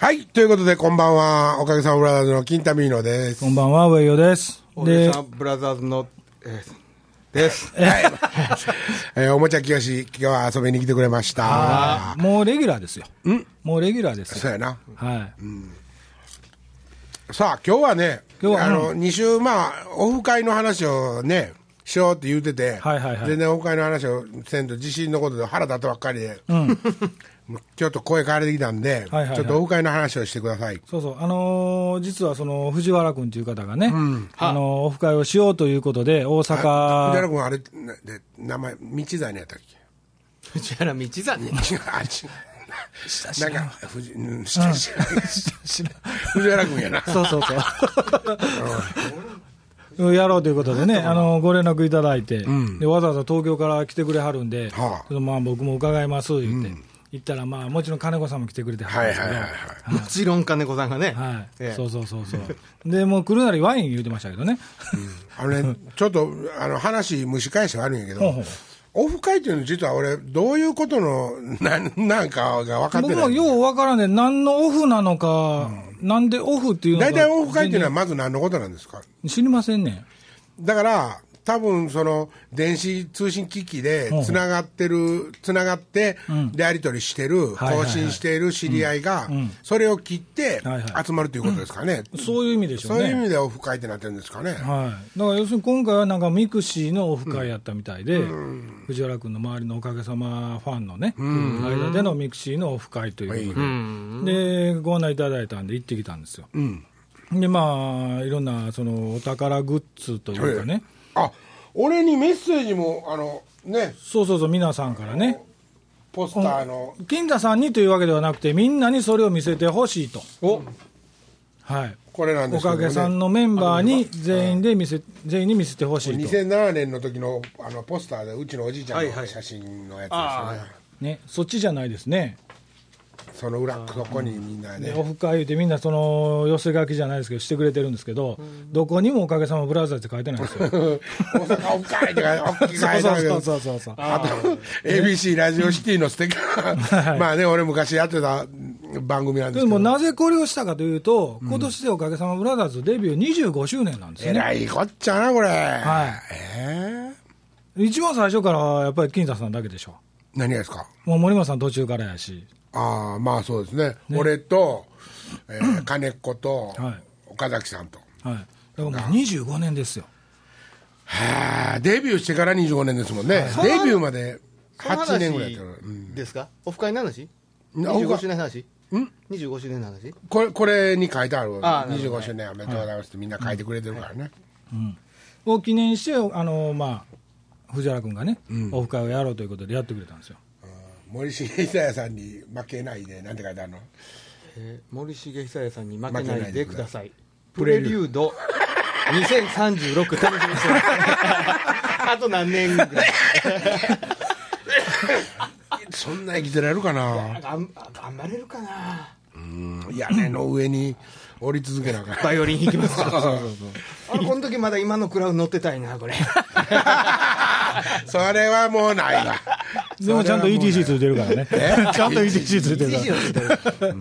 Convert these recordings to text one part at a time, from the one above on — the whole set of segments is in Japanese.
はい。ということで、こんばんは。おかげさまブラザーズの金田ミーノです。こんばんは、上与です。でで、ブラザーズの、えーです。え ーおもちゃきよし、今日は遊びに来てくれました。もうレギュラーですよ。もうレギュラーですよ。そうやな。はい。さあ、今日はね、今日はあの、う2週、まあ、オフ会の話をね、しようって言うてて、はいはいはい全然オフ会の話をせんと、地震のことで腹立ったばっかりで、もう ちょっと声変われてきたんで、はいはいはい。ちょっとオフ会の話をしてください。そうそう。あのー実はその、藤原君という方がね、あのーオフ会をしようということで、大藤原阪、君、あれ、なで名前、道谷やったっけ？藤原道真ね。違う、あ、違う。なんか、藤、うん、下知らん。藤原君やな。そうそうそう。やろうということでね、あのご連絡いただいて、で、わざわざ東京から来てくれはるんで、はあ。ちょっとまあ僕も伺います言って、行ったら、まあもちろん金子さんも来てくれてははいるんですけど、はいはいはい。もちろん金子さんがね。はいええそうそうそうそう。で、もう来るなりワイン言うてましたけどね。あのね、ちょっと、あの、話蒸し返してあるんやけどほうほう、オフ会っていうの実は俺、どういうことの、ななんかが分かってない。僕もようわからんで、何のオフなのか、なんでオフっていうのか。大体オフ会っていうのはまず何のことなんですか？知りませんね。だから、多分その電子通信機器でつながってる、つながって、でやり取りしてる、更新している知り合いが、それを切って集まるということですかね。そういう意味でしょそうういう意ね。味でオフ会ってなってるんですかね。はい。だから要するに今回はなんかミクシーのオフ会やったみたいで、藤原君の周りのおかげさまファンのね、間でのミクシーのオフ会ということで、で、ご案内いただいたんで行ってきたんですよ。で、まあ、いろんなそのお宝グッズというかね、あ、俺にメッセージも、あの、ね、そうそうそう、皆さんからね、ポスターの、金田さんにというわけではなくて、みんなにそれを見せてほしいと。おはい。これなんでおすけど、ね。かげさんのメンバーに全員で見せ、全員に見せてほしいと。2007年の時のあのポスターでうちのおじいちゃんはいはいの写真のやつですよね、あね、そっちじゃないですね。その裏そこにみんなでねオフ会言うてみんなその寄せ書きじゃないですけどしてくれてるんですけど、どこにもおかげさまブラザーズって書いてないんですよ。大阪オフ会って書いてある。けどそうそうそうそう。あと ABC ラジオシティのステッカー。まあね俺昔やってた番組なんでけど。ですもなぜこれをしたかというと、今年でおかげさまブラザーズデビュー25周年なんですよね。えらいこっちゃなこれ。はえ一番最初からやっぱり金田さんだけでしょ。ー、何がですか？もう森松さん途中からやし。ああまあそうですね。俺と、えー 金子と、はい。岡崎さんと。はい。だからもう25年ですよ。はあデビューしてから25年ですもんね、デビューまでその話8年ぐらいやったから、うん。ですか？オフ会の話？ん ?25 周年の話？ん ?25 周年の話？これこれに書いてある。あるほど25周年おめでとうございますってみんな書いてくれてるからね、を記念して、あのまあ、藤原君がね、オフ会をやろうということでやってくれたんですよ。森重久彌さんに負けないでなんて書いてあるの？えー森重久彌さんに負けないいででください。プレリュード。2036楽しみにしてます。あと何年ぐらい？そんな生きてられるかな？がん頑張れるかな？屋根の上に降り続けなあかんバイオリン弾きますか？あこの時まだ今のクラウン乗ってたいなこれ。それはもうないわ。でもちゃんと ETC ついてるからね。ちゃんと ETC ついてるから。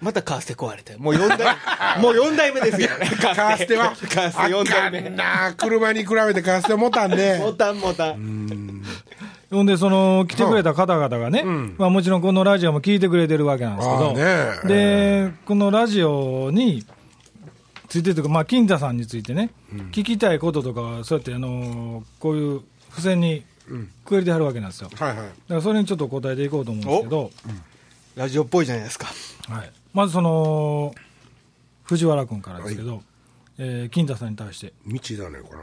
またカーステ壊れてもう4代もう4代目ですよね。カカーステはカーステ4あかん代目。な。車に比べてカーステ持たんでモタンモタンほんで、その、来てくれた方々がね、まあもちろんこのラジオも聞いてくれてるわけなんですけど、で、このラジオについてというか、まあ、金田さんについてね、聞きたいこととか、そうやって、あのーこういう付箋にくれてはるわけなんですよ。だかはい。はいらそれにちょっと答えていこうと思うんですけど、ラジオっぽいじゃないですか。はい、まずその、藤原君からですけど、えー金田さんに対して、道だねこれ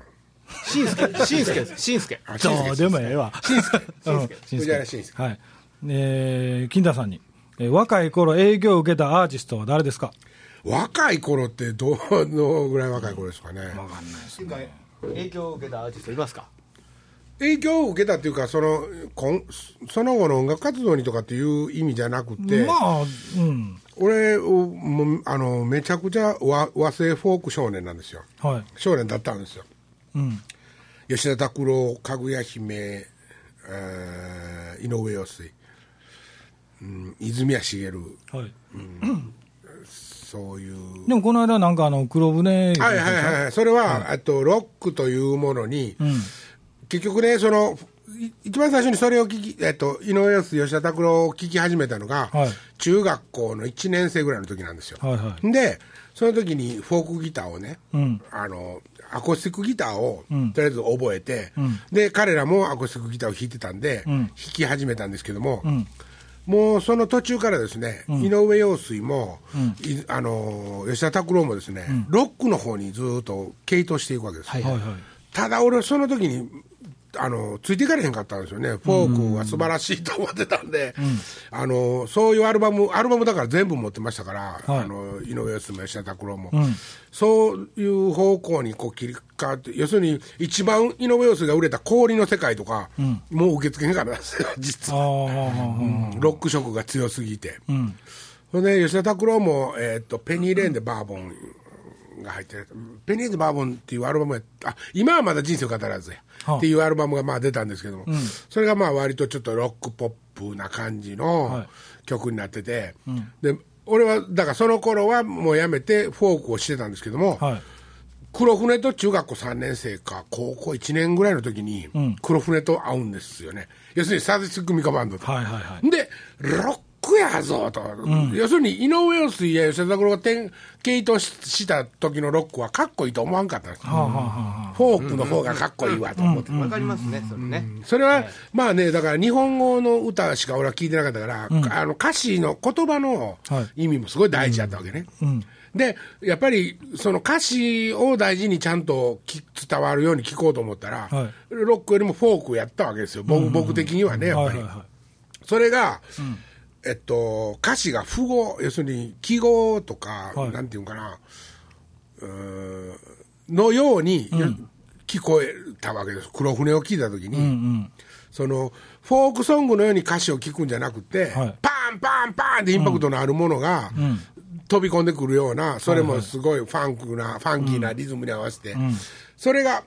しんすけしんすけです。しんすけ。あどうでもええわ。しんすけ。うん。しんすけ。藤原慎介はい。えー金田さんに、えー若い頃影響を受けたアーティストは誰ですか？若い頃ってどうのぐらい若い頃ですかね。わかんないです。影響を受けたアーティストいますか？影響を受けたっていうかそのこんその後の音楽活動にとかっていう意味じゃなくて、まあ、うん。俺もうあのめちゃくちゃ和和製フォーク少年なんですよ。はい。少年だったんですようん。吉田拓郎かぐや姫、えー井上陽水うん、泉谷しげる、はい。そういう。でもこの間なんかあの、黒船。はいはいはいはい、それは、あとロックというものに、うん。結局ね、そのい一番最初にそれを聞き、えっと、井上陽水、吉田拓郎を聞き始めたのが、はい中学校の1年生ぐらいの時なんですよ。はいはい。で、その時にフォークギターをね、うん。あのアコースティックギターを、うん。とりあえず覚えて、うん。で彼らもアコースティックギターを弾いてたんで、うん。弾き始めたんですけども、うん。もうその途中からですね、井上陽水も、あの吉田拓郎もですね、ロックの方にずっと傾倒していくわけです、はいはいはい。ただ俺その時にあのついていかれへんかったんですよね、フォークは素晴らしいと思ってたんで、あのそういうアルバム、アルバムだから全部持ってましたから、はい。あの井上陽水も吉田拓郎も、うん。そういう方向にこう切り替わって、要するに一番井上陽水が売れた氷の世界とか、もう受け付けへんからなんですよ、実は。ロック色が強すぎて。あうん。それで吉田拓郎も、えーっとペニーレーンでバーボンが入ってる、ペニーレーンでバーボンっていうアルバムやあ今はまだ人生を語らずや、はあ。っていうアルバムがまあ出たんですけども、それがまあ割とちょっとロックポップな感じはのい。曲になってて、で俺はだからその頃はもうやめてフォークをしてたんですけども、はい。黒船と中学校3年生か高校1年ぐらいの時に黒船と会うんですよね、要するにサービス組カバンドと。はいはいはい。で、ロックやぞと、要するに井上陽水や吉田拓郎が点毛糸しした時のロックはかっこいいと思わんかったんです。よ、はあはあはあ。フォークの方がかっこいいわと思って、わかりますね、それね。それは、まあね、だから日本語の歌しか俺は聞いてなかったから、あの歌詞の言葉のはい。意味もすごい大事だったわけね。うん。で、やっぱりその歌詞を大事にちゃんとき伝わるように聞こうと思ったら、はい。ロックよりもフォークやったわけですよ、僕,、僕的にはね、やっぱり。はいはいはそれが、えっと、歌詞が符号、要するに記号とか、はい。なんていうのかな、うーんのように、聞こえたわけです、黒船を聞いたときに、い。うんうん。そのフォークソングのように歌詞を聞くんじゃなくて、はい。パンパンパンってインパクトのあるものが、飛び込んでくるような、それもすごいファンクな、ファンキーなリズムに合わせて、それがか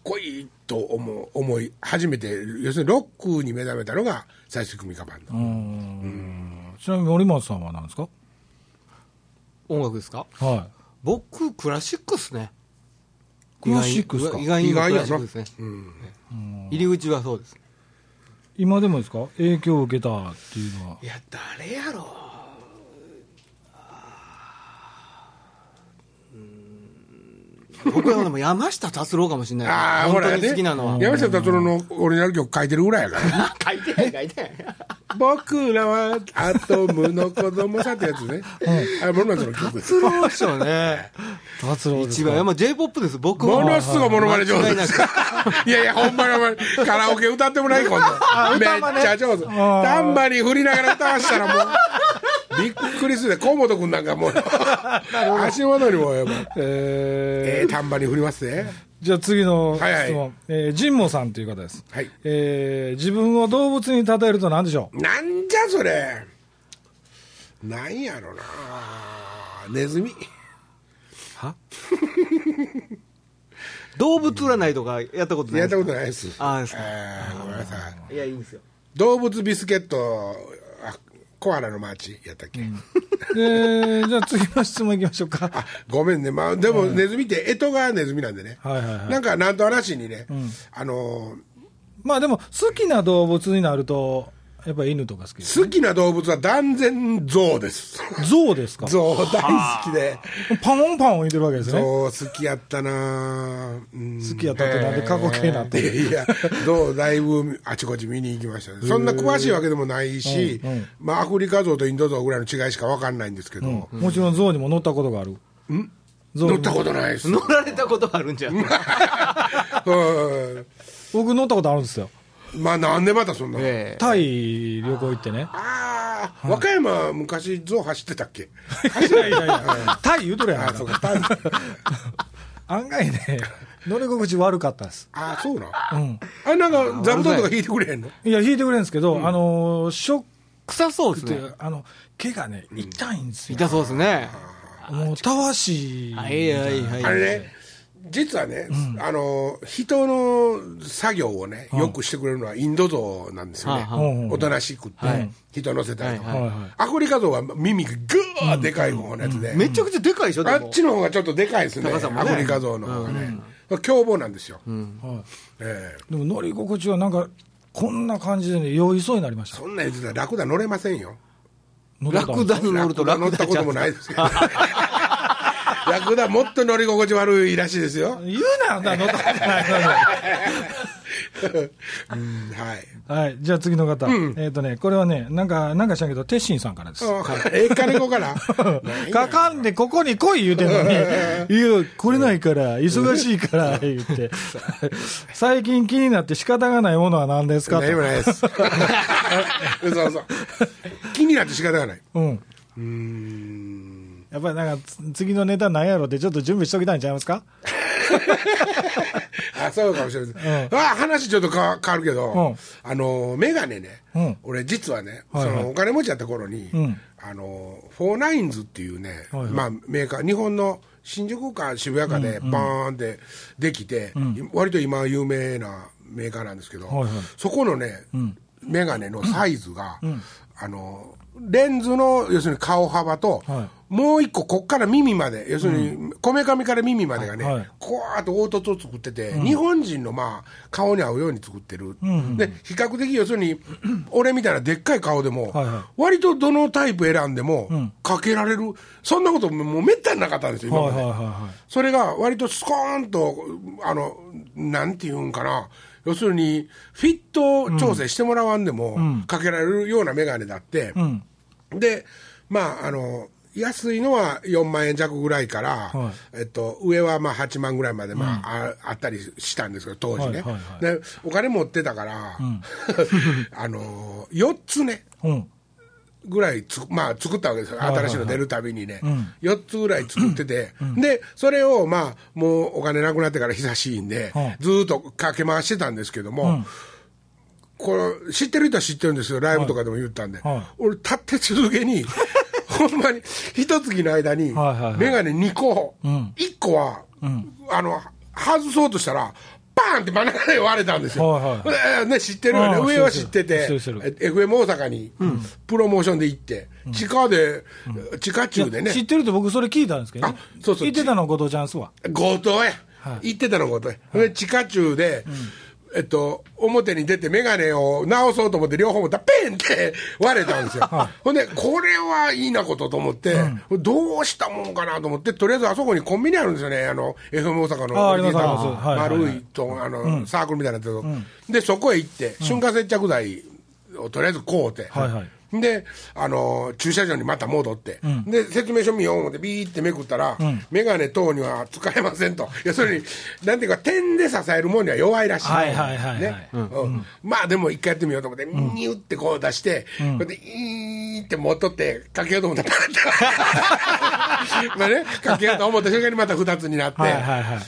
っこいいと思う思い始めて、要するにロックに目覚めたのが最終組カバンド。うんちなみに森本さんは何ですか？音楽ですか？は僕、クラシックっすね。クラシックっすか？意外に意外やなクラシックですね。入り口はそうです。い。今でもですか？影響を受けたっていうのは。いや、誰やろうーん僕はでも山下達郎かもしれない。ああ、本当にね。好きなのは。山下達郎のオリジナル曲書いてるぐらいやから。書いてない、書いてない。僕らはアトムの子供さってやつね。あれ、森松の曲？です。達郎でしょうね。達郎ですか？一番、まあ J-POP です。僕は。ものすごいモノマネ上手ですく。いやいや、ほんまにほんまに。カラオケ歌ってもない、今度。めっちゃ上手。タンバリン振りながら歌わしたらもう、びっくりするで、河本君なんかもう、足元にもやばい。ええー、タンバリン振りますね。ー、じゃあ次の質問。はいはいえー、神保さんという方です。はい。えー、自分を動物に例えると何でしょう？なんじゃそれ。なんやろな。ネズミ。は？動物占いとかやったことないやったことないです。ああですかえーごめんなさい。いや、いいんですよ。動物ビスケット、あコアラのマーチやったっけ、で、じゃあ次の質問いきましょうか。あごめんね、まあ、でもネズミって、干支がネズミなんでね、はいはいはい。なんかなんと話にね、あのまあでも、好きな動物になると、やっぱり犬とか好きです。好きな動物は断然象です。象ですか？象大好きで、パンオンパンを言ってるわけですね。象好きやったなうん好きやったってなんで過去形になってる。いや、象だいぶあちこち見に行きましたね。そんな詳しいわけでもないし、うんうんまあアフリカ象とインド象ぐらいの違いしか分かんないんですけど、もちろん象にも乗ったことがある。象乗ったことないです。乗られたことあるんじゃん。うん僕乗ったことあるんですよ。まあなんでまたそんな。ええタイ旅行行ってね。ああ、和歌山昔象走ってたっけ？いやいやいや、タイ言うとるやんあそうか、タイ案外ね、乗り心地悪かったです。ああ、そうな。うん。あれなんか座布団とか引いてくれへんの？いや、引いてくれるんですけど、あのー、ショッ臭そうでクって、すね。あの、毛がね、痛いんですよ。痛そうですね。もう、たわし。はいはいはい。あれね、実はね、あの人の作業をね、よくしてくれるのはインド象なんですよね、はおとなしくって、はい。人乗せたりとか、はいはい。はいアフリカ象は耳がぐーでかい方のやつで、めちゃくちゃでかいでしょあっちの方がちょっとでかいですね、ね。アフリカ象の方がね、凶暴なんですよ、はい。ええ。でも乗り心地はなんか、こんな感じでね、酔いそうになりました。そんなん言ってたら、ラクダ乗れませんよ、ラクダに乗るとララクダ乗ったこともないですよ。ラクダもっと乗り心地悪いらしいですよ。言うなよ、な乗ったことないのはい。はい、じゃあ次の方、えっ、とね、これはね、なんか、なんか知らんけど、鉄心さんからです。あ ええ金子から？かかんで、ここに来い言うてんのに、いや、来れないから、忙しいから、言って、最近気になって仕方がないものは何ですかと。何もないです。嘘嘘。気になって仕方がない。うん。うーん。やっぱりなんか、つ次のネタなんやろって、ちょっと準備しときたいんちゃいますか？あ、そうかもしれません。うん。あ、話ちょっとか変わるけど、うん。あの、メガネね、うん。俺実はね、はいはい。そのお金持ちやった頃に、うん。あの、フォーナインズっていうね、はいはい。まあメーカー、日本の新宿か渋谷かでバーンってできて、割と今有名なメーカーなん。ですけど、はいはいそこのね、メガネのサイズが、あの、レンズの要するに顔幅と、はもう一個、こっから耳まで、要するに、こめかみから耳までがね、はい。こわーっと凹凸を作ってて、日本人のまあ顔に合うように作ってる、で比較的要するに、俺みたいなでっかい顔でも、はいは割とどのタイプ選んでも、かけられる、そんなこともうめったになかったんですよ、今まで。はいはいはいはい。それが割とスコーンと、あの、なんていうんかな、要するに、フィット調整してもらわんでも、かけられるような眼鏡だって、うん。で、まあ、あの、安いのは4万円弱ぐらいから、はえっと、上はまあ8万ぐらいまで、まあああったりしたんですけど、当時ね、はいはいはい。で。お金持ってたから、あの、4つね、うん。ぐらいつ、まあ、作ったわけですよ、いはいはい。新しいの出るたびにね、ん。4つぐらい作ってて、で、それを、まあ、もうお金なくなってから久しいんで、はい。ずーっとかけ回してたんですけども、これ、知ってる人は知ってるんですよ、ライブとかでも言ったんで、はい。俺、立って続けに、ほんまに、一月の間に、はいはいはい。眼鏡2個、ん。1個は、あの、外そうとしたら、バーンって真ん中で割れたんですよ。はいはいえーね、知ってるよね。上は知ってて、FM 大阪に、プロモーションで行って、地下で、地下中でね。知、ってるって僕それ聞いたんですけど、あそうそう。言ってたの後藤ちゃんすわ。強盗や、はい。行ってたの強盗や。で地下中で、えっと、表に出て眼鏡を直そうと思って両方持ったらペンって割れたんですよ。ほんで、これはいいなことと思って、どうしたもんかなと思って、とりあえずあそこにコンビニあるんですよね、あの、FM 大阪のああり丸いと、あの、サークルみたいなやつ、で、そこへ行って、瞬間接着剤をとりあえず買うて、はいはいで、あの駐車場にまた戻って、で説明書見よう思ってビーってめくったら、眼鏡等には使えませんと。要するになんていうか点で支えるものには弱いらしい、はいはいはいはい。ね。うん。まあでも一回やってみようと思って、ニュってこう出して、こうやってイーって持っとってかけようと思ったらま あねかけようと思った瞬間にまた2つになって、はいはいはい。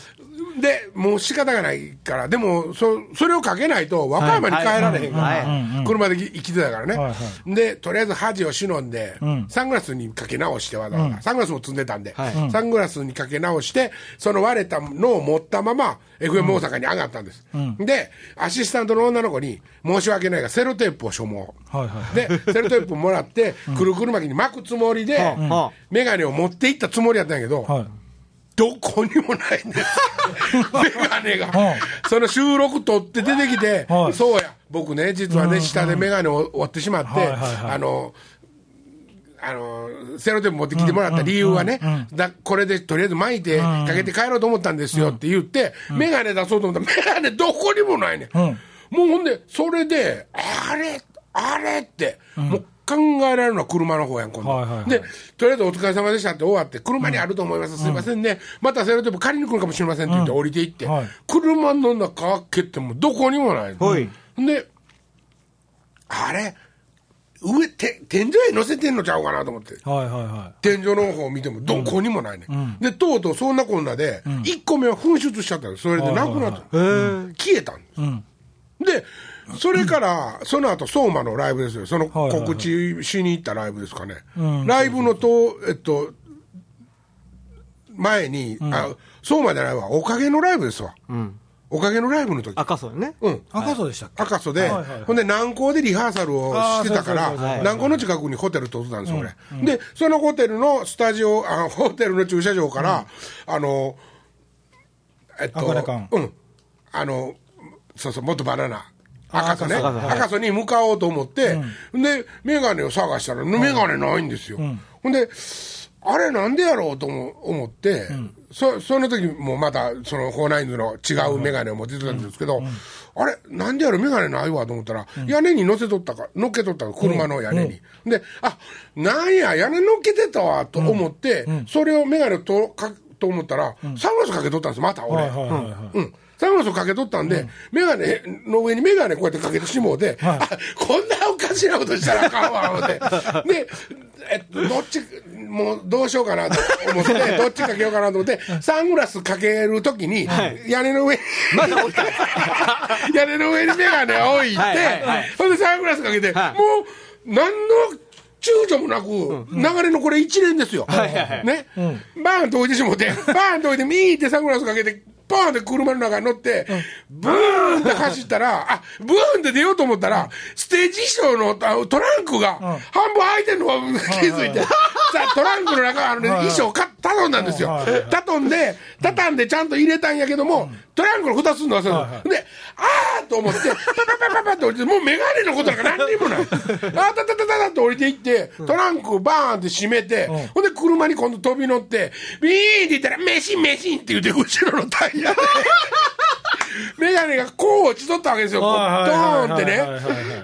でもう仕方がないから、でもそそれをかけないと、和歌山に帰られへんかはい。らはい、車で生きてたからね、はい。はでとりあえず恥を忍んで、サングラスにかけ直してわざわざ、サングラスも積んでたんで、はい。サングラスにかけ直して、その割れたのを持ったまま、FM 大阪に上がったんです、で、アシスタントの女の子に、申し訳ないが、セロテープを所望。はい。はい。で、セロテープもらって、くるくる巻きに巻くつもりで、はあ眼鏡を持っていったつもりやったんやけど、はい。どこにもないんです。メガネが。は。その収録撮って出てきては、い。そうや、僕ね、実はね、下でメガネを折ってしまって、あの、あの、セロテープ持ってきてもらった理由はね、だこれでとりあえず巻いてかけて帰ろうと思ったんですよって言って、メガネ出そうと思った。ら、メガネどこにもないね、うん。もうほんで、それで、あれ、あれって、もう考えられるのは車の方やん、今度。はいはいはい。で、とりあえずお疲れ様でしたって終わって、車にあると思います、すいませんね、またセロテープ借りに来るかもしれませんって言って降りていって、はい。車の中開けてもどこにもないの。はい。で、あれ、上、て天井へ乗せてんのちゃうかなと思って。はいはいは天井の方を見てもどこにもないね、でとうとうそんなこんなで、1個目は噴出しちゃったんですそれでなくなった、消えたんです、い。うん。でそれから、その後相馬のライブですよ、その告知しに行ったライブですかね、うんライブのと、えっと、前に、あそうまでないわ、おかげのライブですわ。うん。おかげのライブの時。赤そうよね。うん。赤楚でしたっけ？赤楚で、ほんで南港でリハーサルをしてたから南港の近くにホテル取ってたんですよ、俺、でそのホテルのスタジオあホテルの駐車場から、あのえっとうん。あのそうそう元バナナ赤楚ね。赤楚はい。赤楚に向かおうと思って、で眼鏡を探したら眼鏡ないんですよ、ほんであれなんでやろうと思思って、そその時もまたそのフォーナインズの違う眼鏡を持ってたんですけど、あれなんでやろ眼鏡ないわと思ったら、屋根に乗せとったか乗っけとったか車の屋根に、であなんや屋根乗っけてたわと思って、それを眼鏡とかと思ったら、サングラスかけとったんですまた俺、はいはいはいはい。うんサングラスをかけとったんで、眼鏡の上に眼鏡こうやってかけてしもうて、あこんなおかしなことしたらあかんわ、思って。で、えっと、どっち、もうどうしようかなと思って、どっちかけようかなと思って、サングラスかけるときに、屋根の上に、まだ置いた。屋根の上に眼鏡を置いてはいはいはい、ほんでサングラスかけて、もはい。う何の躊躇もなく、流れのこれ一連ですよ。ね。バーンと置いてしもて、バーンと置いて、ミーってサングラスかけて、バーンって車の中に乗って、ブーンって走ったら、あ、ブーンって出ようと思ったら、ステージ衣装のあトランクが半分開いてるのが気づいて、さあトランクの中、あのね、衣装か頼んだんですよ。頼んで、畳んでちゃんと入れたんやけども、トランクの蓋すんの忘れた。の。で、あーと思って、パパパパパって降りて、もうメガネのことなんか何にもない。あーたたたたたって降りていって、トランクバーンって閉めて、ほんで車に今度飛び乗って、ビーンって言ったら、メシンメシンって言って、後ろのタイヤで、メガネがこう落ちとったわけですよ、ドはいーンってね。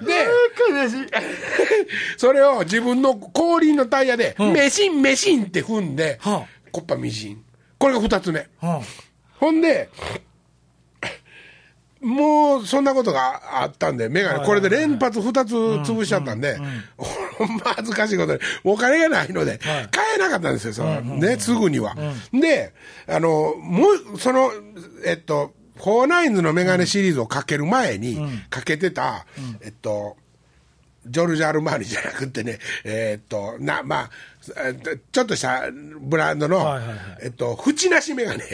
で。それを自分の後輪のタイヤで、メシンメシンって踏んで、はコッパミシン。これが二つ目。はほんで、もうそんなことがあったんで、メガネ、これで連発2つ潰しちゃったんで、ほんま恥ずかしいことで、お金がないので、買えなかったんですよ、そのね、すぐには。で、あの、もう、その、えっと、フォーナインズのメガネシリーズをかける前に、かけてた、えっと、ジョルジャ・アルマーニじゃなくてね、えーっと、な、まあ、えっとちょっとしたブランドの、はいはいはい。えっと、縁なしメガネ、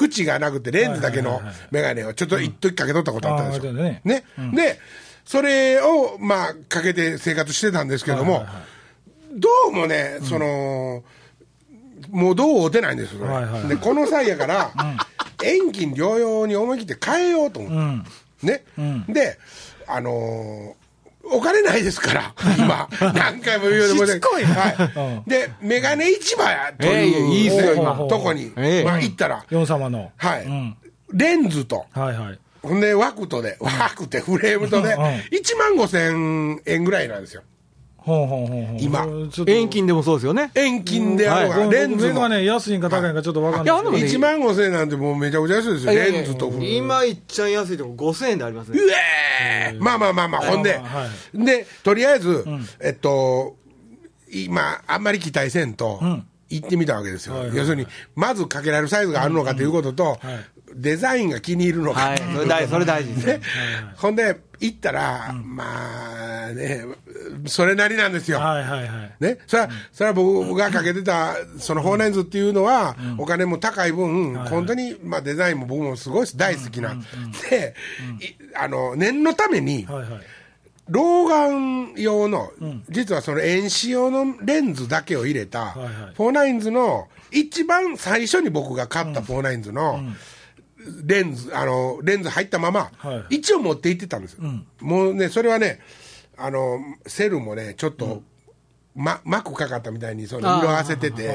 縁がなくてレンズだけのメガネをちょっと一時かけとったことあったんですよ。ね。で、それを、まあ、かけて生活してたんですけども、どうもね、その、もうどう合うてないんですよ、それ。はいはいはい。で、この際やから、遠近療養に思い切って変えようと思って。ね、で、あのーお金ないですから、今、何回も言うようで申し訳ない。はい。で、メガネ市場やとええいう、いいっすよ今とこに、ええまあ行ったら、ヨン様の。はい、うんレンズと、はいはい。ほんで枠とで、枠ってフレームとで、うん1万5千円ぐらいなんですよ。ほうほうほうほう。今。遠近でもそうですよね。遠近であるレンズも。メガネ安いんか高いんかちょっとわかんない。いやでもね。1万5千円なんてもうめちゃくちゃ安いですよ、レンズと。今いっちゃん安いとこ5000円でありますね。うえー。まあまあまあまあ、ほんで、はで、とりあえず、えっと、今、あんまり期待せんと、行ってみたわけですよ。要するに、まずかけられるサイズがあるのかということと、デザインが気に入るのか。はい。それ大それ大事です。ね。ね。ほんで、行ったら、まあね、それなりなんですよ。はいはいはい。ね、それは、それは僕がかけてた、そのフォーナインズっていうのは、お金も高い分、本当に、まあデザインも僕もすごい大好きなんで、いあの、念のために、はいはい。老眼用の、実はその遠視用のレンズだけを入れた、はいはい。フォーナインズの、一番最初に僕が買ったフォーナインズの、レンズ、あの、レンズ入ったまま、はい。一応持って行ってたんですよ。もうね、それはね、あの、セルもね、ちょっと、ま、膜かかったみたいにその色あせてて、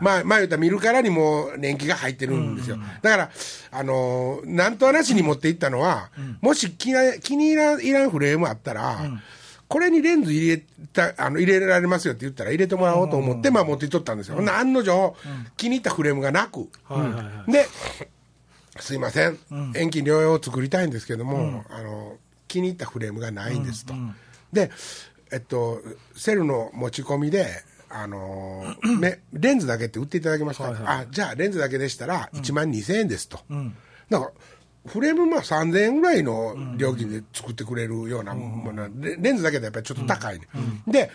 まあ、まあ言うたら見るからにもう年季が入ってるんですよ。だから、あのーなんとはなしに持っていったのは、もし気な気に入らんいらんフレームあったら、これにレンズ入れた、あの、入れられますよって言ったら入れてもらおうと思って、まあ持っていっとったんですよ。ほんなら案の定、気に入ったフレームがなく。で、すいません、遠近療養を作りたいんですけども、あの気に入ったフレームがないんですと。で、えっと、セルの持ち込みで、あのー めレンズだけって売っていただけました、あじゃあレンズだけでしたら1万2000円ですと、だからフレームまあ3000円ぐらいの料金で作ってくれるようなもの、レレンズだけでやっぱりちょっと高いね、で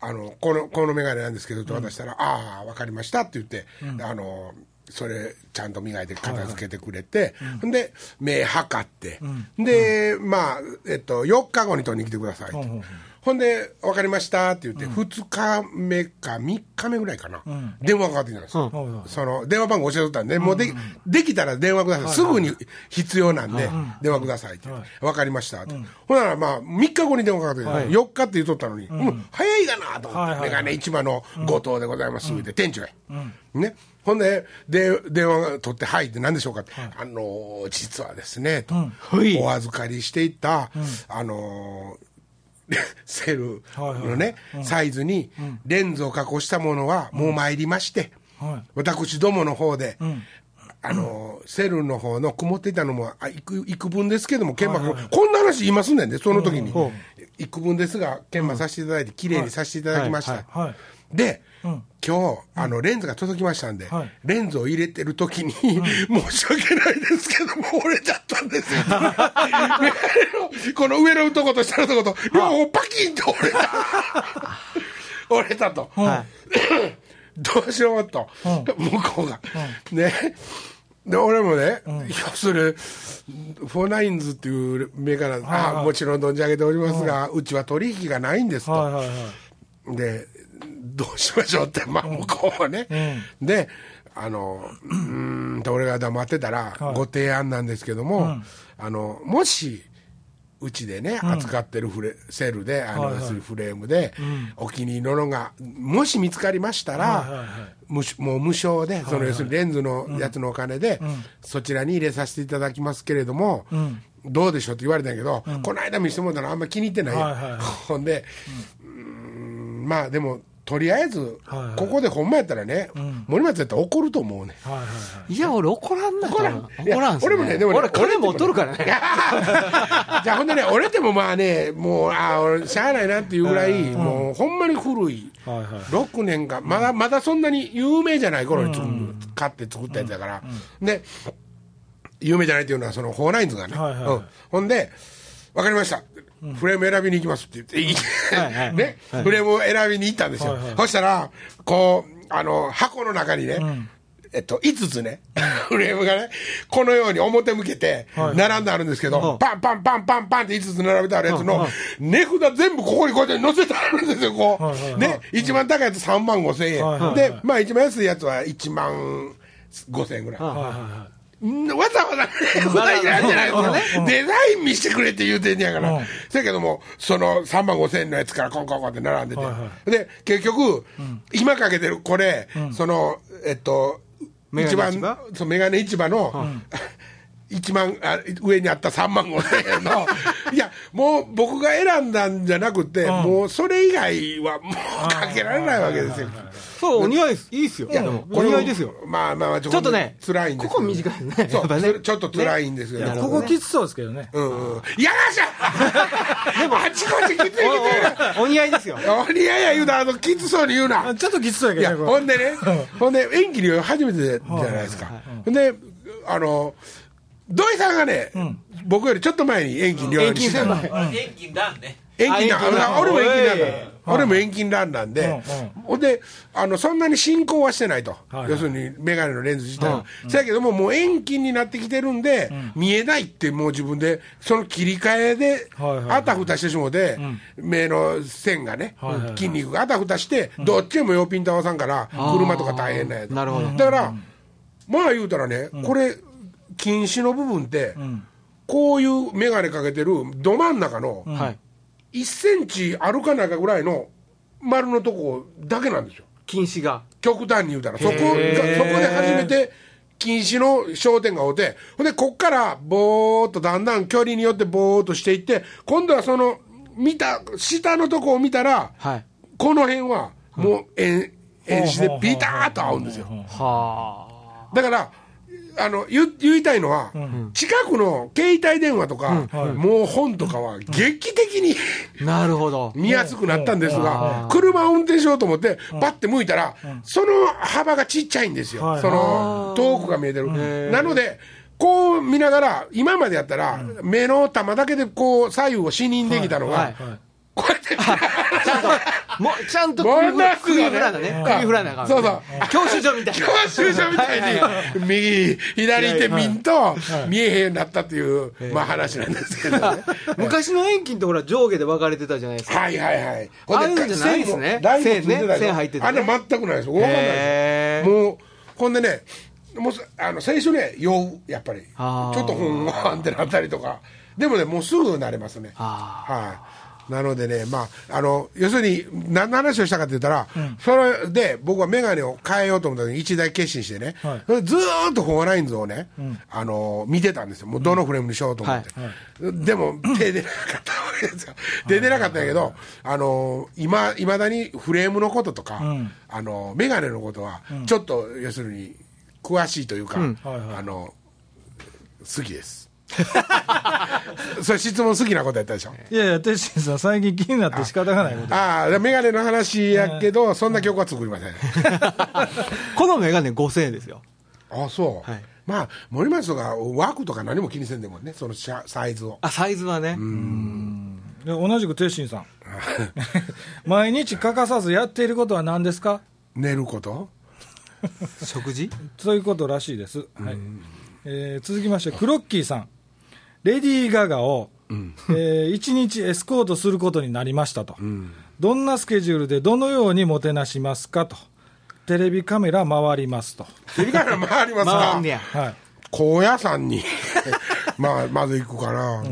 あのこのこの眼鏡なんですけどと渡したら、ああ分かりましたって言って、あのそれちゃんと磨いて片付けてくれて、ほんで目測って、でまあえっと4日後に取りに来てくださいと、ほんで分かりましたって言って、2日目か3日目ぐらいかな、電話がかかってきたんです。よ、その電話番号教えとったんで、もうでできたら電話ください、すぐに必要なんで、電話くださいって、分かりましたって、ほんなら、まあ、3日後に電話かかってきた、4日って言っとったのに、うん。早いがなと思って、はいはいはい。メガネ市場の後藤でございますって、店長や。ね。ほんでで、電話が取って、はいって何でしょうかって、あのー実はですね、と、はい。お預かりしていた、あのーセルのね、サイズにレンズを加工したものはもう参りまして、はい。私どもの方で、あのセルの方の曇っていたのもあ幾幾分ですけども研磨、こんな話言いますねんでその時に、幾分ですが研磨させていただいて綺麗にさせていただきました、はいはいで、今日あのレンズが届きましたんで、はい。レンズを入れてる時に、申し訳ないですけども折れちゃったんですよ。この上のとこと下のとこと両方パキンと折れた。折れたと、どうしようと、向こうが、ね。で俺もね、いやそれフォーナインズっていうメガネ、あもちろん存じ上げておりますが、うちは取引がないんですと、はいはいはい。でどうしましょうって、まあ、向こうはね、であのうーんと俺が黙ってたら、ご提案なんですけども、あのもしうちでね、扱ってるフレセルであの、要するにフレームで、お気に入りののがもし見つかりましたら、はいはいはい無もう無償で、その要するにレンズのやつのお金で、そちらに入れさせていただきますけれども、どうでしょうって言われたんやけど、この間見せてもらったらあんまり気に入ってないよ、はいはいはい。ほんで、うーんまあでもとりあえず、ここでほんまやったらね、森松やったら怒ると思うねはいや、俺怒らんな。怒らん。怒らん俺もねでもね俺金持っとるからね。じゃあほんでね折れてもまあねもうああ俺しゃあないなっていうぐらい、もうほんまに古い、はいはい。6年かまだまだそんなに有名じゃない頃に買って作ったやつだから、で有名じゃないっていうのはそのフォーナインズがね、ほんで分かりました、フレーム選びに行きますって言って、いいはいはい。ね、フレームを選びに行ったんですよ、はいはい。そしたらこうあの箱の中にね、えっと、5つね、フレームがね、このように表向けてはい。並んであるんですけど、うん。パンパンパンパンパンって5つ並べてあるやつの値札全部ここにこうやって載せてあるんですよ、こはいはいはう。で、一番高いやつ3万5千円。はいはいはいで、まあ一番安いやつは1万5千円ぐらい。はいはいはんわざわざ値札いらんじゃないですか。デザイン見してくれって言うてんねやから。うん。せやけども、その3万5千円のやつからコンコンコンって並んでて。はいはで、結局、今かけてるこれ、その、えっと、一番？ネ市場そうメガネ市場の、一番あ上にあった3万5千円の。いやもう僕が選んだんじゃなくて、もうそれ以外はもうかけられないわけですよ。そう、お似合いです。いいっすよ。いやでもお似合いですよ。まあまあまあちちょっとね辛いんですここ短いね。そうね。ちょっと辛いんですよ、いここきつそうですけどね。うんうん。いやらしゃ！でもあちこちきついきつい お似合いですよ。おいやいや言うなあのきつそうに言うな。あちょっときつそういややけどねほんでねほんで演技に初めてじゃないですか。ほんであの土井さんがね、僕よりちょっと前に遠近両遠近先輩。遠近ランね。遠近あ遠近ランだ俺も遠近ランおい。だ俺も遠近ランなんで、ほんであのそんなに進行はしてないと、はいはい。要するに眼鏡のレンズ自体は、せやけどももう遠近になってきてるんで、見えないってもう自分でその切り替えであたふたしてしもうて、目の線がね、はいはいはい。筋肉があたふたして、どっちでも用ピンと合わさんから車とか大変なやつなるほど。だから、まあ言うたらね、これ近視の部分って、こういう眼鏡かけてるど真ん中の、はい。1センチあるかないかぐらいの丸のとこだけなんですよ。禁止が。極端に言うたら。そこがそこで初めて禁止の焦点が合うて。ほんでこっからぼーっとだんだん距離によってぼーっとしていって今度はその見た下のとこを見たらはい。この辺はもう円円視でビターッと合うんですよ。はだからあの言言いたいのは、近くの携帯電話とか、もう本とかは劇的に、あ。なるほど。見やすくなったんですが、車を運転しようと思って、パッて向いたら、その幅がちっちゃいんですよ、はい。その遠くが見えてる。なので、こう見ながら、今までやったら、目の玉だけでこう左右を視認できたのが、はい。こうやって、ちゃんと、もうちゃんとも首振ら首振らなね。首振らなあかん。そうそう教習所みたいな。教習所みたいに、右、左手見んと、見えへんようになったっていう、まあ話なんですけどね。昔の遠近ってほら上下で分かれてたじゃないですか。はいはいはい。ああいうのじゃないですね線ね線入っててねあんな全くないです。わかんないです。もう、ほんでね、もうあの最初ね、酔う、やっぱり。ちょっとほんわんってなったりとか。でもね、もうすぐ慣れますね。あはい。なのでね、まあ、あの、要するに、何の話をしたかって言ったら、それで、僕はメガネを変えようと思った時に一大決心してね、はい。それずーっとフォーラインズをね、あの、見てたんですよ。もうどのフレームにしようと思って。でも、手出なかったわけですよ。手出なかったんやけど、あの、今、いまだにフレームのこととか、あの、メガネのことは、ちょっと、要するに、詳しいというか、はいはい。あの、好きです。それ質問好きなことやったでしょ？いやいや、鉄心さん、最近気になって仕方がないこと。ああ、メガネの話やけど、そんな曲は作りません。このメガネ5000円ですよ。あそう。はいまあ、森松とか枠とか何も気にせんでもね、そのサイズを。あ、サイズはね。で同じく鉄心さん。毎日欠かさずやっていることは何ですか？寝ること？食事？そういうことらしいです。はいえー続きまして、クロッキーさん。レディー・ガガを、えー一日エスコートすることになりましたと、どんなスケジュールでどのようにもてなしますかと。テレビカメラ回りますと。テレビカメラ回りますか？はい。高野山に、まあ、まず行くかな。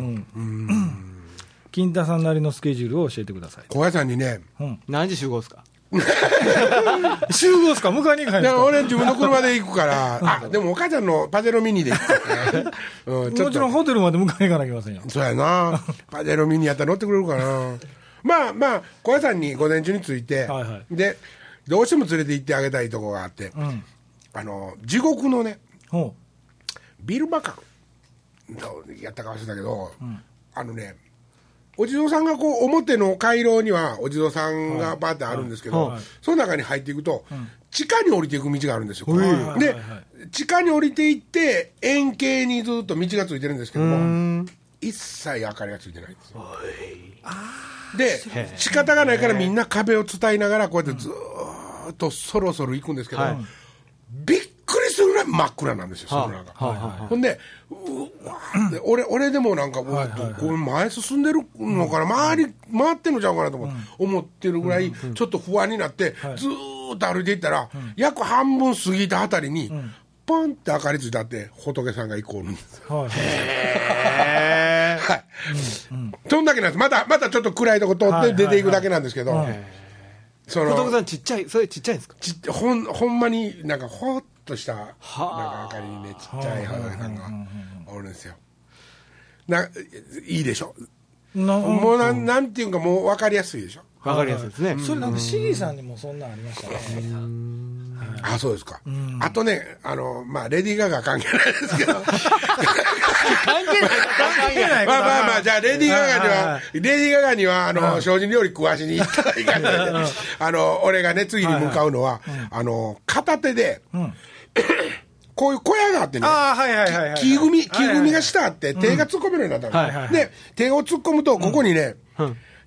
金太さんなりのスケジュールを教えてください。高野山にね、何時集合ですか？集合ですか？迎えに行かない俺自分の車で行くから、あ、でもお母ちゃんのパジェロミニで行くからね。うん、ち。もちろんホテルまで迎えに行かなきゃいけませんよ。そうやな。パジェロミニやったら乗ってくれるかな。まあまあ、高野山に午前中に着いて、はいはいで、どうしても連れて行ってあげたいとこがあって、うん。あの、地獄のね、ほビルバカンやったか忘れたけど、あのね、お地蔵さんがこう表の回廊にはお地蔵さんがバーってあるんですけど、はい。その中に入っていくと、地下に降りていく道があるんですよ。ではい、地下に降りていって、円形にずっと道がついてるんですけども、一切明かりがついてないんですよ。で、仕方がないからみんな壁を伝いながら、こうやってずーっとそろそろ行くんですけど、はい。びっ真っ暗なんですよ、その中。はいはいほんで、うわーって俺俺でもなんか、うわこれ前進んでるのかな、周り、回ってんのちゃうかなと思,、思ってるぐらい、ちょっと不安になって、ずーっと歩いていったら、約半分過ぎたあたりに、ポンって明かりついたって、仏さんが一個おるんです。はい。はい。そんだけなんです。また、またちょっっと暗いとこ通って出ていくだけなんですけど、そ小徳のさんちっちゃい、それちっちゃいんですか？ちっほんほんまになんかほっとしたなんかはあ明かりにねちっちゃい仏さんがおるんですよ。ないいでしょ？なもうなんなんていうかもう分かりやすいでしょ？わかりやすいですね。それなんかシギさんにもそんなんありましたね。あそうですか、あとねあのまあレディー・ガガ関係ないですけど。関係ない。関係ない。まあまあまあ、じゃあ、レディー・ガガにはレディー・ガガには、あの、精進料理食わしに行ったらいいかん。ねあの、俺がね、次に向かうのは、あの、片手で、こういう小屋があってね、ああ、はいはいはいはい。木組み、木組みがし下あって、手が突っ込めるようになったはいはいはい。の。で、手を突っ込むと、ここにね、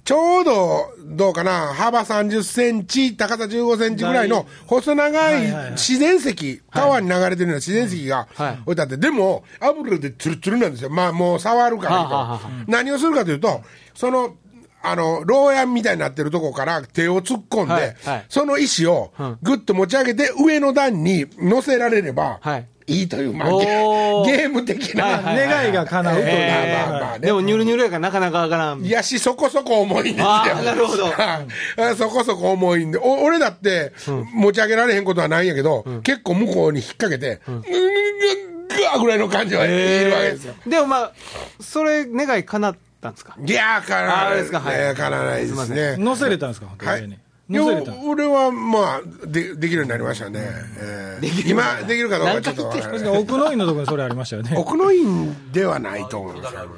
ちょうど、どうかな、幅30センチ、高さ15センチぐらいの細長はい自然石、川に流れてるような自然石がはい。置いてあって、でも、油でツルツルなんですよ。まあ、もう触るから何をするかというと、その、あの、牢屋みたいになってるとこから手を突っ込んで、はいはい。その石をぐっと持ち上げて上の段に乗せられればはい。いいという、まあ、ゲおー。ゲーム的な、はいはい願いが叶うという。まあまあまあね。でも、ニュルニュルやからなかなかわからん。いやし、そこそこ重いんですよ。なるほど。はい。そこそこ重いんで、お俺だって、持ち上げられへんことはないんやけど、結構向こうに引っ掛けて、ぐぐぐぐわぐらいの感じはいるわけですよ。でもまあ、それ願い叶ったんですか？いやー、からあーですか？はい。えーからないですすいね。乗せれたんですか、乗せれたんです俺はまあでできるようになりましたね、えー今できるかどうかちょっと奥の院のところにそれありましたよね。奥の院ではないと思いますけどね、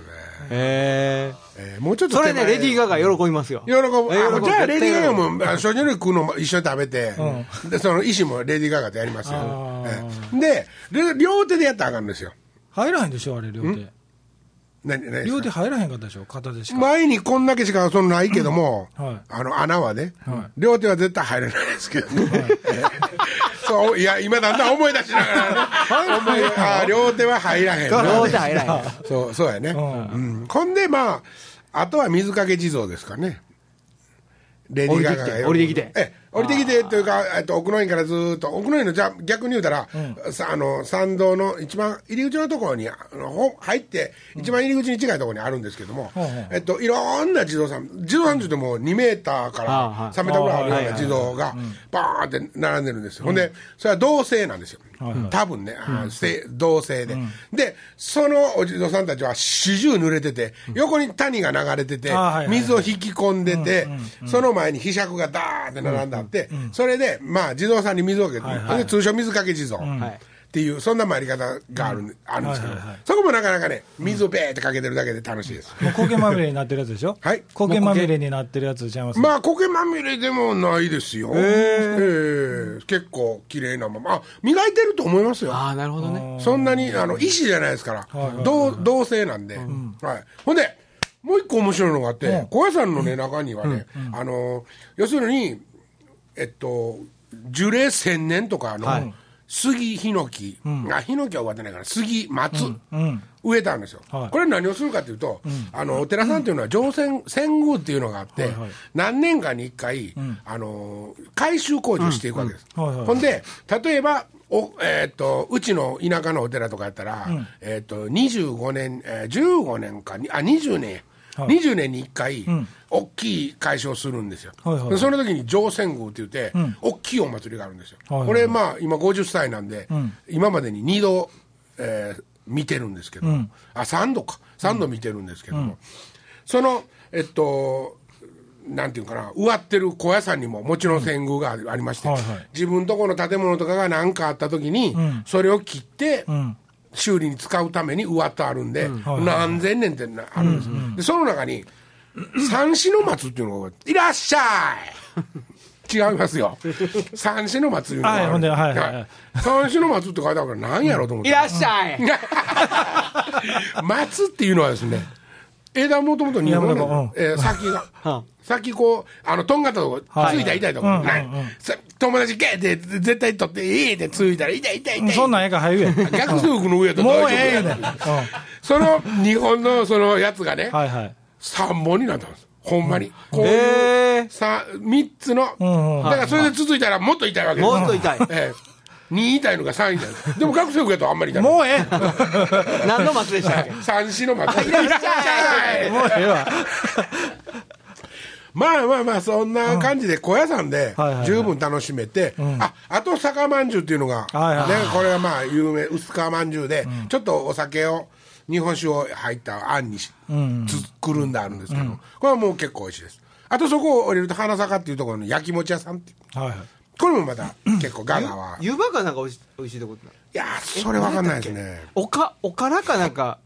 へえーもうちょっとそれね、レディー・ガガ喜びますよ。喜ぶ。あ喜ぶ。じゃあ、レディー・ガガも、あの精進料理食うのも一緒に食べて、で、その意思もレディー・ガガでやりますよ。あ。ええで、で両手でやったらあかんですよ。入らへんでしょ、あれ、両手。何何ですか？両手入らへんかったでしょ、片手しか。前にこんだけしかそのないけども、はい。あの穴はね、はい。両手は絶対入らないですけどね。そういや、今だんだん思い出しながらね、あ両手は入らへん。な両手入らへん。そうそうやね、うん。ほんで、まあ、あとは水かけ地蔵ですかね。レディーガガが降りてきてえ降りてきてというか、えっと、奥の院からずーっと、奥の院のじゃ逆に言うたら、さあの参道の一番入り口のところにあのほ入って、一番入り口に近いところにあるんですけども、うんう。んえっと、いろんな地蔵さん、地蔵さんって言っても2メーターから3メーターぐらいあるような地蔵が、バーンって並んでるんですよ。ほんで、それは同性なんですよ。多分ね、あせ同性で、で、そのお地蔵さんたちは四十濡れてて、横に谷が流れてて水を引き込んでて、その前にひしゃくがダーって並んであって、それで、まあ、地蔵さんに水をかけて、はいはい。で通称水かけ地蔵。はいっていう、そんな参り方がある,、あるんですけど、そこもなかなかね、水をべーってかけてるだけで楽しいです。もう苔まみれになってるやつでしょ？はい苔まみれになってるやつちゃいます？まあ、苔まみれでもないですよ。ええ結構綺麗なまま。あ、磨いてると思いますよ。ああ、なるほどね。そんなに、あの、石じゃないですから。はいはいはい同、同性なんで。はい。ほんで、もう一個面白いのがあって、うん高野山のね、中にはね、あの、要するに、えっと、樹齢千年とかの、はい杉、ヒノキ、あ、ヒノキは植わってないから、杉、松、うん植えたんですよ、はい。これ何をするかというと、あのお寺さんっていうのは上仙遷宮っていうのがあって、はいはい。何年かに1回、あの改修工事をしていくわけです、うん。はいはいほんで例えばお、えーっとうちの田舎のお寺とかやったら、えーっと25年、えー15年かにあ20年20年に1回、大きい改修をするんですよ、はいその時に上仙宮って言って、大きいお祭りがあるんですよ、これまあ今50歳なんで、今までに2度、えー見てるんですけど、あ3度か。3度見てるんですけども、そのえっとなんていうかな。植わってる小屋さんにももちろん遷宮がありまして、自分とこの建物とかが何かあった時に、それを切って、ん修理に使うために植わってあるんで、はい何千年ってなあるんです、でその中に三子の松っていうのがいらっしゃい。違いますよ。三子の松いうのがある、はいはいはいはい。三子の松って書いてあるから何やろうと思って。いらっしゃい。松っていうのはですね枝もともと日本の、えー先 うん。が先こうあのとんがったとこつはいいた痛いとこうんない友達ゲーって絶対取ってええってついたら痛い痛い痛いそんなんええから早いや逆数服の上やともうええねん、うん。その日本のそのやつがねはいはい。3本になったんです。ほんまに。こうへいうーさ3つの。だからそれで続いたらもっと痛いわけです。もっと痛い。ええ2痛いのが3痛いでも学生服やとあんまり痛い。もうええ。何の松でしたっけ？三子の松いらっしゃい。もうええわ。まあまあまあそんな感じで高野山ではいはいはい。十分楽しめて、ああと酒まんじゅうっていうのが、ね、これはまあ有名薄皮まんじゅうで、ちょっとお酒を日本酒を入ったあんにし、作るんであるんですけど、これはもう結構美味しいです。あとそこを降りると花坂っていうところの焼き餅屋さんっていう。はいはいこれもまた結構ガガは。湯葉かなんかおいしおいしいとこってないやーそれわかんないですね。おかおからかなんか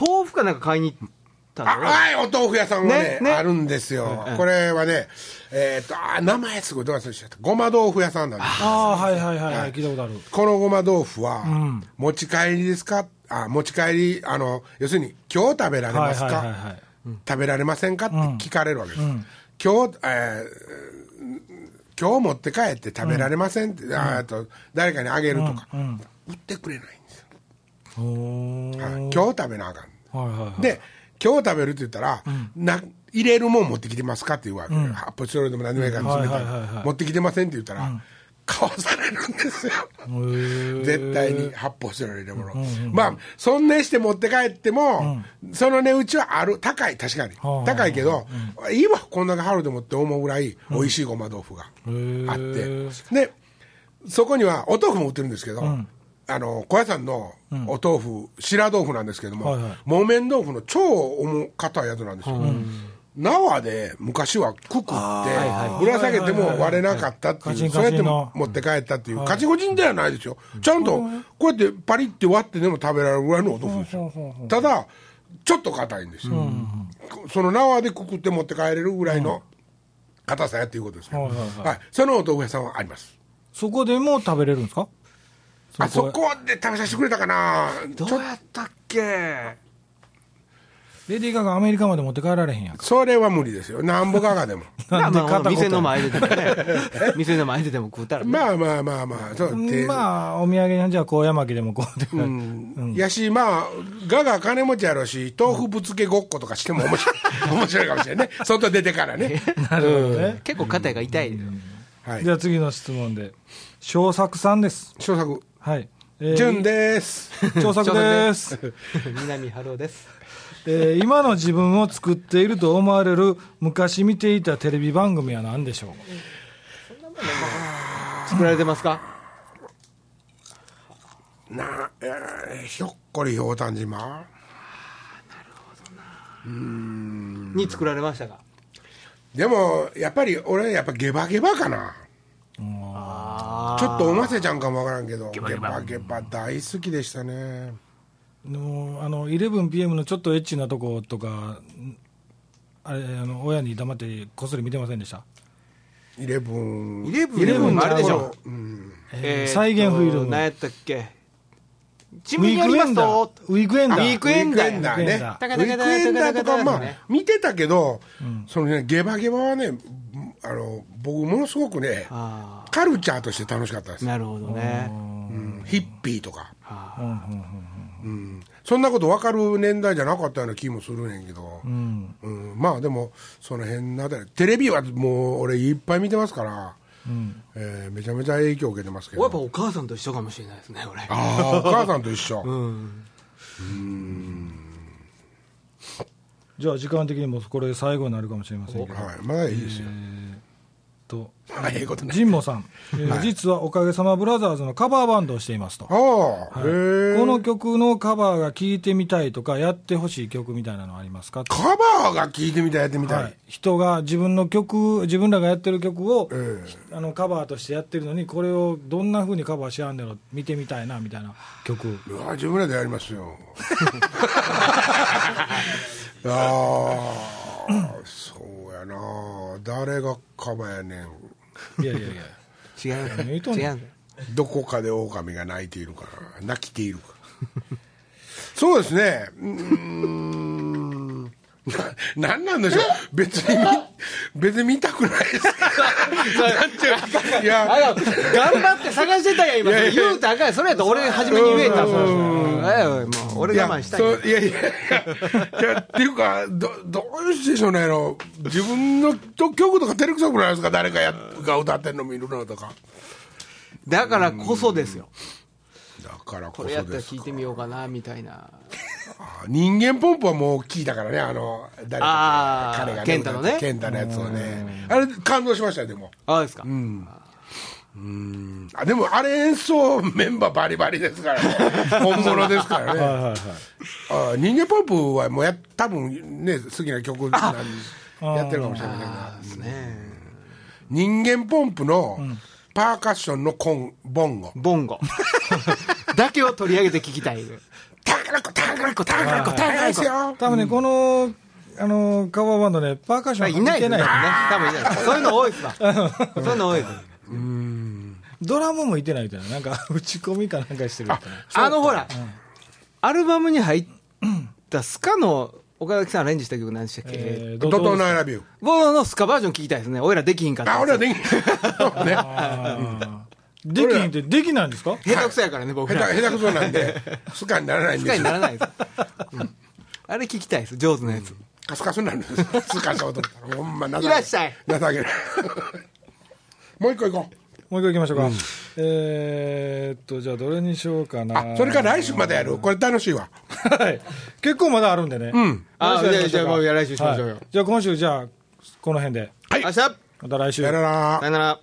豆腐かなんか買いに行ったあのはいお豆腐屋さんはねねね。あるんですよ、うんこれはねえっ、とあー名前すごいどう忘れしちゃった。ごま豆腐屋さんなんですああはいはいはいはい。聞いたことある。このごま豆腐は、ん。持ち帰りですか？あ持ち帰りあの要するに今日食べられますか、はいはいはいはい食べられませんか？って聞かれるわけです、今日、えー今日持って帰って食べられませんって、あーと誰かにあげるとか、売ってくれないんですよ、はい。今日食べなあかん。はいはいはい。で今日食べるって言ったら、な入れるもん持ってきてますかって言うわけ、発泡スチロールでも何でもいいから詰めたい持ってきてませんって言ったら、買わされるんですよ。絶対に発泡スチロール入れ物、まあそんなして持って帰っても、その値打ちはある。高い確かに、はあ高いけど、いいわこんだけ春でもって思うぐらい美味しいごま豆腐があって、でそこにはお豆腐も売ってるんですけど、あの小屋さんのお豆腐、白豆腐なんですけども、はいはい。木綿豆腐の超重かたいやつなんですよ、縄で昔はくくってぶら下げても割れなかったっていう、そうやって持って帰ったっていう、カチコチンではないですよ、ちゃんとこうやってパリって割ってでも食べられるぐらいのお豆腐ですよ、ただ、ちょっと硬いんですよ、その縄でくくって持って帰れるぐらいの硬さやっていうことですね、はいはいはい。はい、そのお豆腐屋さんはあります。そこでも食べれるんですか？あそこで食べさせてくれたかな、どうやったっけ？レディー・ガガアメリカまで持って帰られへんやんか。それは無理ですよ。なんぼガガでも。なんで店の前ででもね店の前ででも食うたらねまあまあまあまあ、そう、手まあ、お土産にじゃあ、高山木でもこうで、うんやし、まあ、ガガ金持ちやろうし、豆腐ぶつけごっことかしても面白い、面白いかもしれないね。外出てからね。なるほどね。結構肩が痛いはいじ。ゃあ次の質問で。小作さんです。小作、はい。えー純です。小作です。南春夫ですえー今の自分を作っていると思われる昔見ていたテレビ番組は何でしょう？作られてますか？な、えーひょっこりひょうたん島。に作られましたか？でも、やっぱり俺、やっぱゲバゲバかな。あちょっとおませちゃんかもわからんけど、ゲバゲバ大好きでしたね。のあの 11PM のちょっとエッチなとことか、んあれあの親に黙ってこっそり見てませんでした、イレブン。イレブンイレブンもあるでしょ。うん。えー再現フィルム、何やったっけ？新ウィ聞にありますークエンダー。と、ウィークエンダー、ウィークエンダーウィークエンダーね。ウウィークエンダィーとか、まあね、見てたけど、そのね、ゲバゲバはね、あの、僕、ものすごくね、あカルチャーとして楽しかったです。あなるほどね。うん。ヒッピーとか。うんうんうんそんなこと分かる年代じゃなかったような気もするねんけど、うん。うんまあでも、その辺なだテレビはもう俺、いっぱい見てますから、うん。えーめちゃめちゃ影響を受けてますけやっぱど、お母さんと一緒かもしれないですね俺。ああ、お母さんと一緒、うん。じゃあ時間的にもこれ最後になるかもしれませんけど、はい、まだいいですよ、とまあええことない。神保さん、えー実はおかげさまブラザーズのカバーバンドをしていますと。ああ、はい。へえこの曲のカバーが聴いてみたいとか、やってほしい曲みたいなのありますか？カバーが聞いてみたい、やってみたい。はい、人が自分の曲、自分らがやってる曲を、えあのカバーとしてやってるのに、これをどんなふうにカバーしはんねやろ、見てみたいなみたいな曲、うわ自分らでやりますよ。ああ、やな。誰がカバーやねん。いやいやいや、違う。何言う違う。どこかで狼が鳴いているかな泣きているか。そうですね。うーんな なんなんでしょう？別に見別に見たくないです。なんていういや。あの頑張って探してたやん今。いやいや。言うたらあかんやん。それやったら俺初めに言えたそれうもう俺我慢したいそういやいやいや。いやっていうかどどうしてしょうねあの自分のと曲とか照れくさくないですか？誰かやが歌ってんの見るのとか。だからこそですよ。だからここれやったらそです聞いてみようかなみたいな人間ポンプはもう聞いたからね、あの、誰か彼が、健太のね健太のやつをね。あれ、感動しましたよ、でも。ああですかあでも、あれ演奏メンバーバリバリですからね。本物ですからね。あ人間ポンプはもうや、多分ね、好きな曲なんやってるかもしれませんが。ですね人間ポンプのパーカッションのコン、ボンゴ。ボンゴ だけを取り上げて聞きたいタカラコ、タカラコ、タカラコ、タカラコですよ。多分ね、このあのカバーバンドね、パーカッションいないですね。てない、多分いない。そういうの多いですわ。そういうの多いです。ドラムもいてないみたいな、なんか 打ち込みかなんかしてるみたいな。あのほら、アルバムに入ったスカの岡崎さんアレンジした曲何でしたっけ、えードトーナイラビュー。僕のスカバージョン聞きたいですね。俺らできひんかったあ、俺はできん。ね。できひんって、できないんですか？下手くそやからね僕下手、ら下手くそなんで、スカにならないんですよ。にならないです、うんあれ聞きたいです上手なやつ、カスカスになるんです。スカしようと思ったら、ほんま情けいらっしゃい。情けない。もう一個行こもう一回行きましょうか。えーっと、じゃあどれにしようかう。な。あ、それから来週までやる？これ楽しいわ。はい。結構まだあるんでね。うん。あじゃあじゃあもう来週しましょうよじゃあ今週、じゃあ、この辺で。はい明日また来週。さよならさよなら